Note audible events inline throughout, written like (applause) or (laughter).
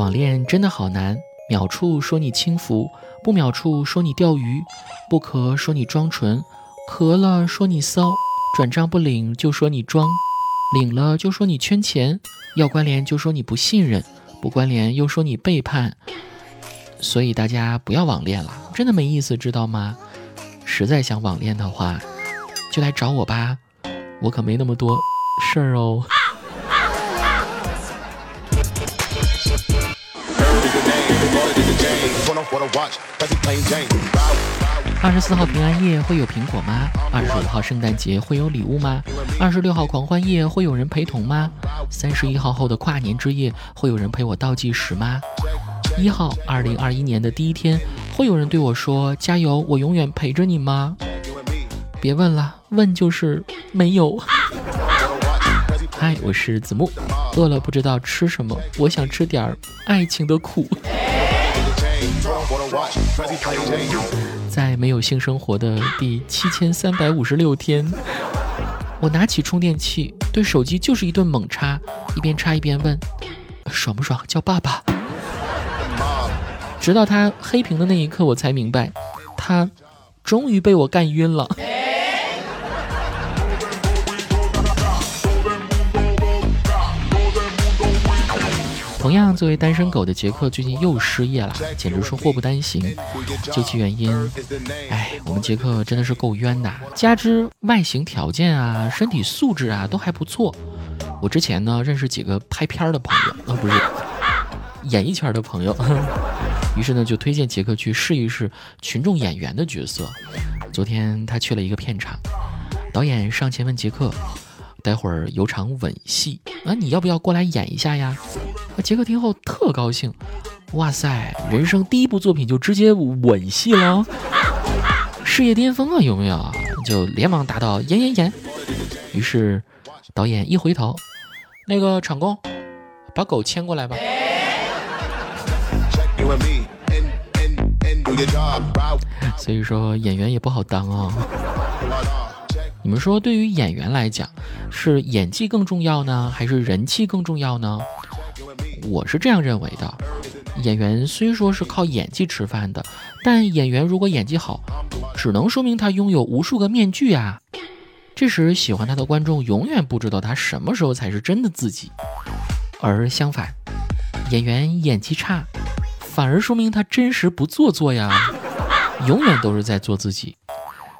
网恋真的好难，秒处说你轻浮，不秒处说你钓鱼，不咳说你装纯，咳了说你骚，转账不领就说你装，领了就说你圈钱，要关联就说你不信任，不关联又说你背叛。所以大家不要网恋了，真的没意思，知道吗？实在想网恋的话，就来找我吧，我可没那么多事儿哦。二十四号平安夜会有苹果吗？二十五号圣诞节会有礼物吗？二十六号狂欢夜会有人陪同吗？三十一号后的跨年之夜会有人陪我倒计时吗？一号，二零二一年的第一天，会有人对我说“加油，我永远陪着你”吗？别问了，问就是没有。嗨，我是子木，饿了不知道吃什么，我想吃点爱情的苦。在没有性生活的第七千三百五十六天，我拿起充电器，对手机就是一顿猛插，一边插一边问：爽不爽？叫爸爸。直到他黑屏的那一刻，我才明白，他终于被我干晕了。同样，作为单身狗的杰克最近又失业了，简直是祸不单行。究其原因，哎，我们杰克真的是够冤的。加之外形条件啊、身体素质啊都还不错。我之前呢认识几个拍片的朋友，啊不是演艺圈的朋友。(laughs) 于是呢，就推荐杰克去试一试群众演员的角色。昨天他去了一个片场，导演上前问杰克：“待会儿有场吻戏，啊，你要不要过来演一下呀？”杰克听后特高兴，哇塞，人生第一部作品就直接吻戏了，事业巅峰啊，有没有？就连忙答道：“演演演。”于是导演一回头，那个场工，把狗牵过来吧。所以说演员也不好当啊。你们说，对于演员来讲，是演技更重要呢，还是人气更重要呢？我是这样认为的。演员虽说是靠演技吃饭的，但演员如果演技好，只能说明他拥有无数个面具啊。这时喜欢他的观众永远不知道他什么时候才是真的自己。而相反，演员演技差。反而说明他真实不做作呀，永远都是在做自己。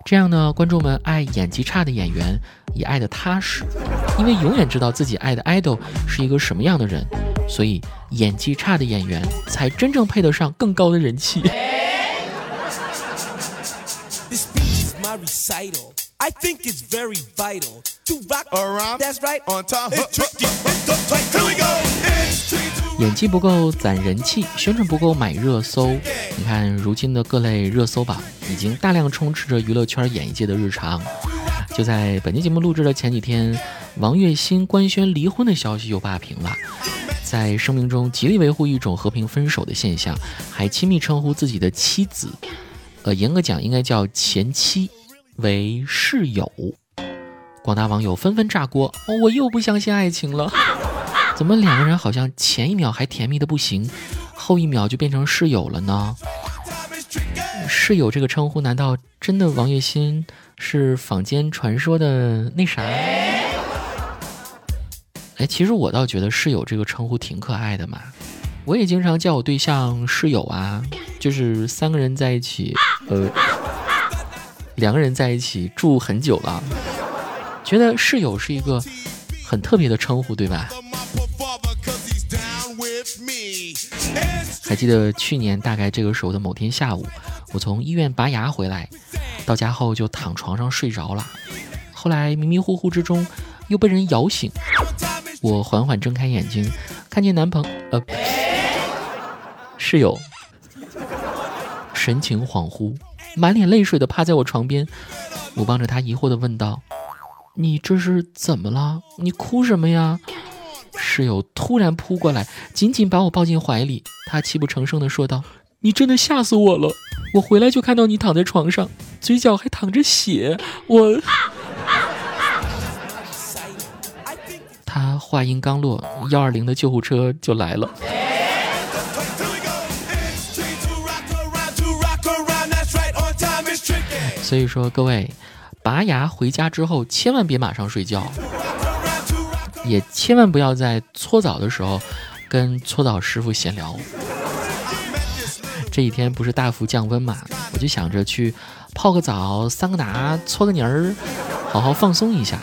这样呢，观众们爱演技差的演员也爱得踏实，因为永远知道自己爱的 idol 是一个什么样的人，所以演技差的演员才真正配得上更高的人气。演技不够攒人气，宣传不够买热搜。你看，如今的各类热搜榜已经大量充斥着娱乐圈演艺界的日常。就在本期节目录制的前几天，王栎鑫官宣离婚的消息又霸屏了。在声明中极力维护一种和平分手的现象，还亲密称呼自己的妻子，呃，严格讲应该叫前妻，为室友。广大网友纷纷炸锅，哦我又不相信爱情了。(laughs) 怎么两个人好像前一秒还甜蜜的不行，后一秒就变成室友了呢？室友这个称呼难道真的王栎鑫是坊间传说的那啥？哎，其实我倒觉得室友这个称呼挺可爱的嘛。我也经常叫我对象室友啊，就是三个人在一起，呃，两个人在一起住很久了，觉得室友是一个很特别的称呼，对吧？还记得去年大概这个时候的某天下午，我从医院拔牙回来，到家后就躺床上睡着了。后来迷迷糊糊之中又被人摇醒，我缓缓睁开眼睛，看见男朋呃室友神情恍惚，满脸泪水的趴在我床边。我望着他疑惑的问道：“你这是怎么了？你哭什么呀？”室友突然扑过来，紧紧把我抱进怀里。他泣不成声地说道：“你真的吓死我了！我回来就看到你躺在床上，嘴角还淌着血。我 (laughs) ……”话音刚落幺二零的救护车就来了。所以说各位拔牙回家之后千万别马上睡觉。也千万不要在搓澡的时候跟搓澡师傅闲聊。这几天不是大幅降温嘛我就想着去泡个澡桑拿搓个泥儿好好放松一下。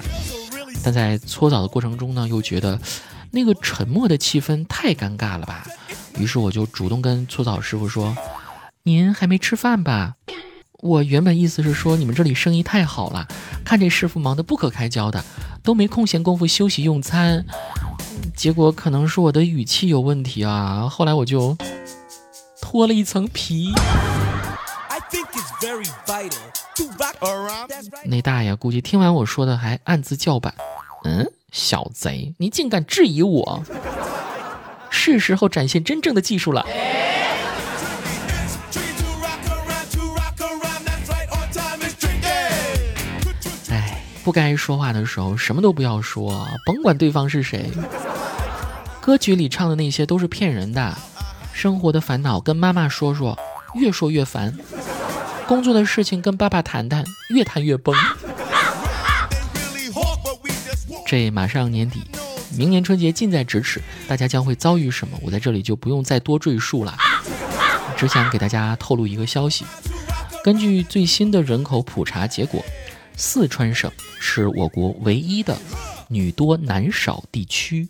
但在搓澡的过程中呢，又觉得那个沉默的气氛太尴尬了吧。于是我就主动跟搓澡师傅说：“您还没吃饭吧？”我原本意思是说你们这里生意太好了，看这师傅忙得不可开交的，都没空闲功夫休息用餐。结果可能是我的语气有问题啊。后来我就脱了一层皮。那大爷估计听完我说的还暗自叫板：“嗯，小贼，你竟敢质疑我？是时候展现真正的技术了。”哎不该说话的时候，什么都不要说，甭管对方是谁。歌曲里唱的那些都是骗人的。生活的烦恼跟妈妈说说，越说越烦；工作的事情跟爸爸谈谈，越谈越崩。这马上年底，明年春节近在咫尺，大家将会遭遇什么？我在这里就不用再多赘述了，只想给大家透露一个消息：根据最新的人口普查结果。四川省是我国唯一的女多男少地区。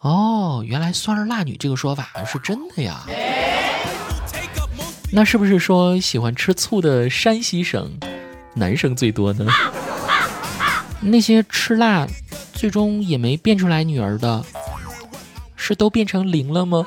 哦，原来“酸儿辣女”这个说法是真的呀。那是不是说喜欢吃醋的山西省男生最多呢？那些吃辣最终也没变出来女儿的，是都变成零了吗？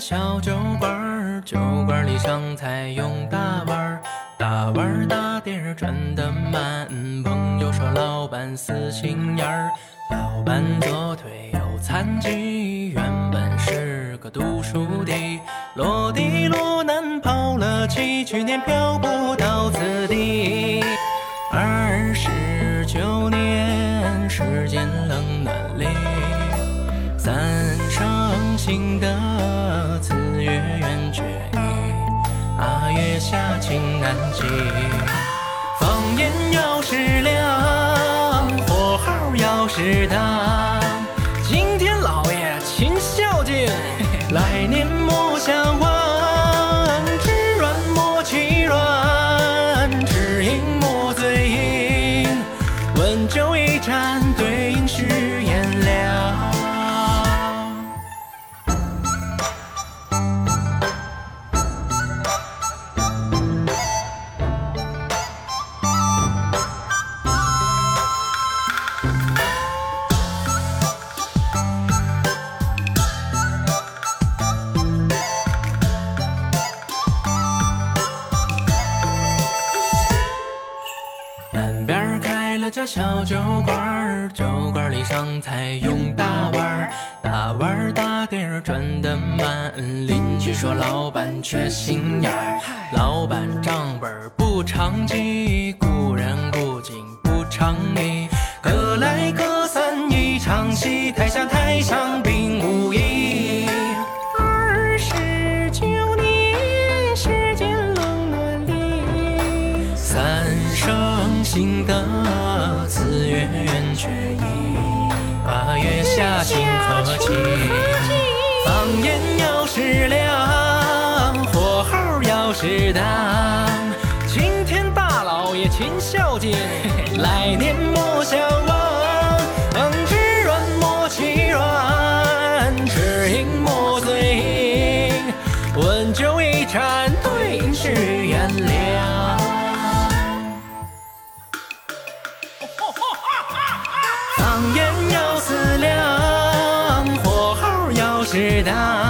小酒馆，酒馆里上菜用大碗，大碗大碟转得慢。朋友说老板死心眼儿，老板左腿有残疾，原本是个读书的，落地落难跑了七去年漂泊到此地。二十九年世间冷暖里，三生新的。下情难寄，放眼要是亮，火候要是大。今天老爷勤孝敬，来年莫相忘。知软莫欺软，知硬莫嘴硬。温酒一盏，对酒馆，酒馆里上菜用大碗，大碗大碟儿转得慢。邻居说老板缺心眼儿，老板账本不常记，雇人雇景不常理，各来各散一场戏，台下台上并无意。二十九年世间冷暖里，三生新的。却已八月下晴和气，放眼要是亮，火候要是当，青天大老爷勤孝敬，来年莫相知道。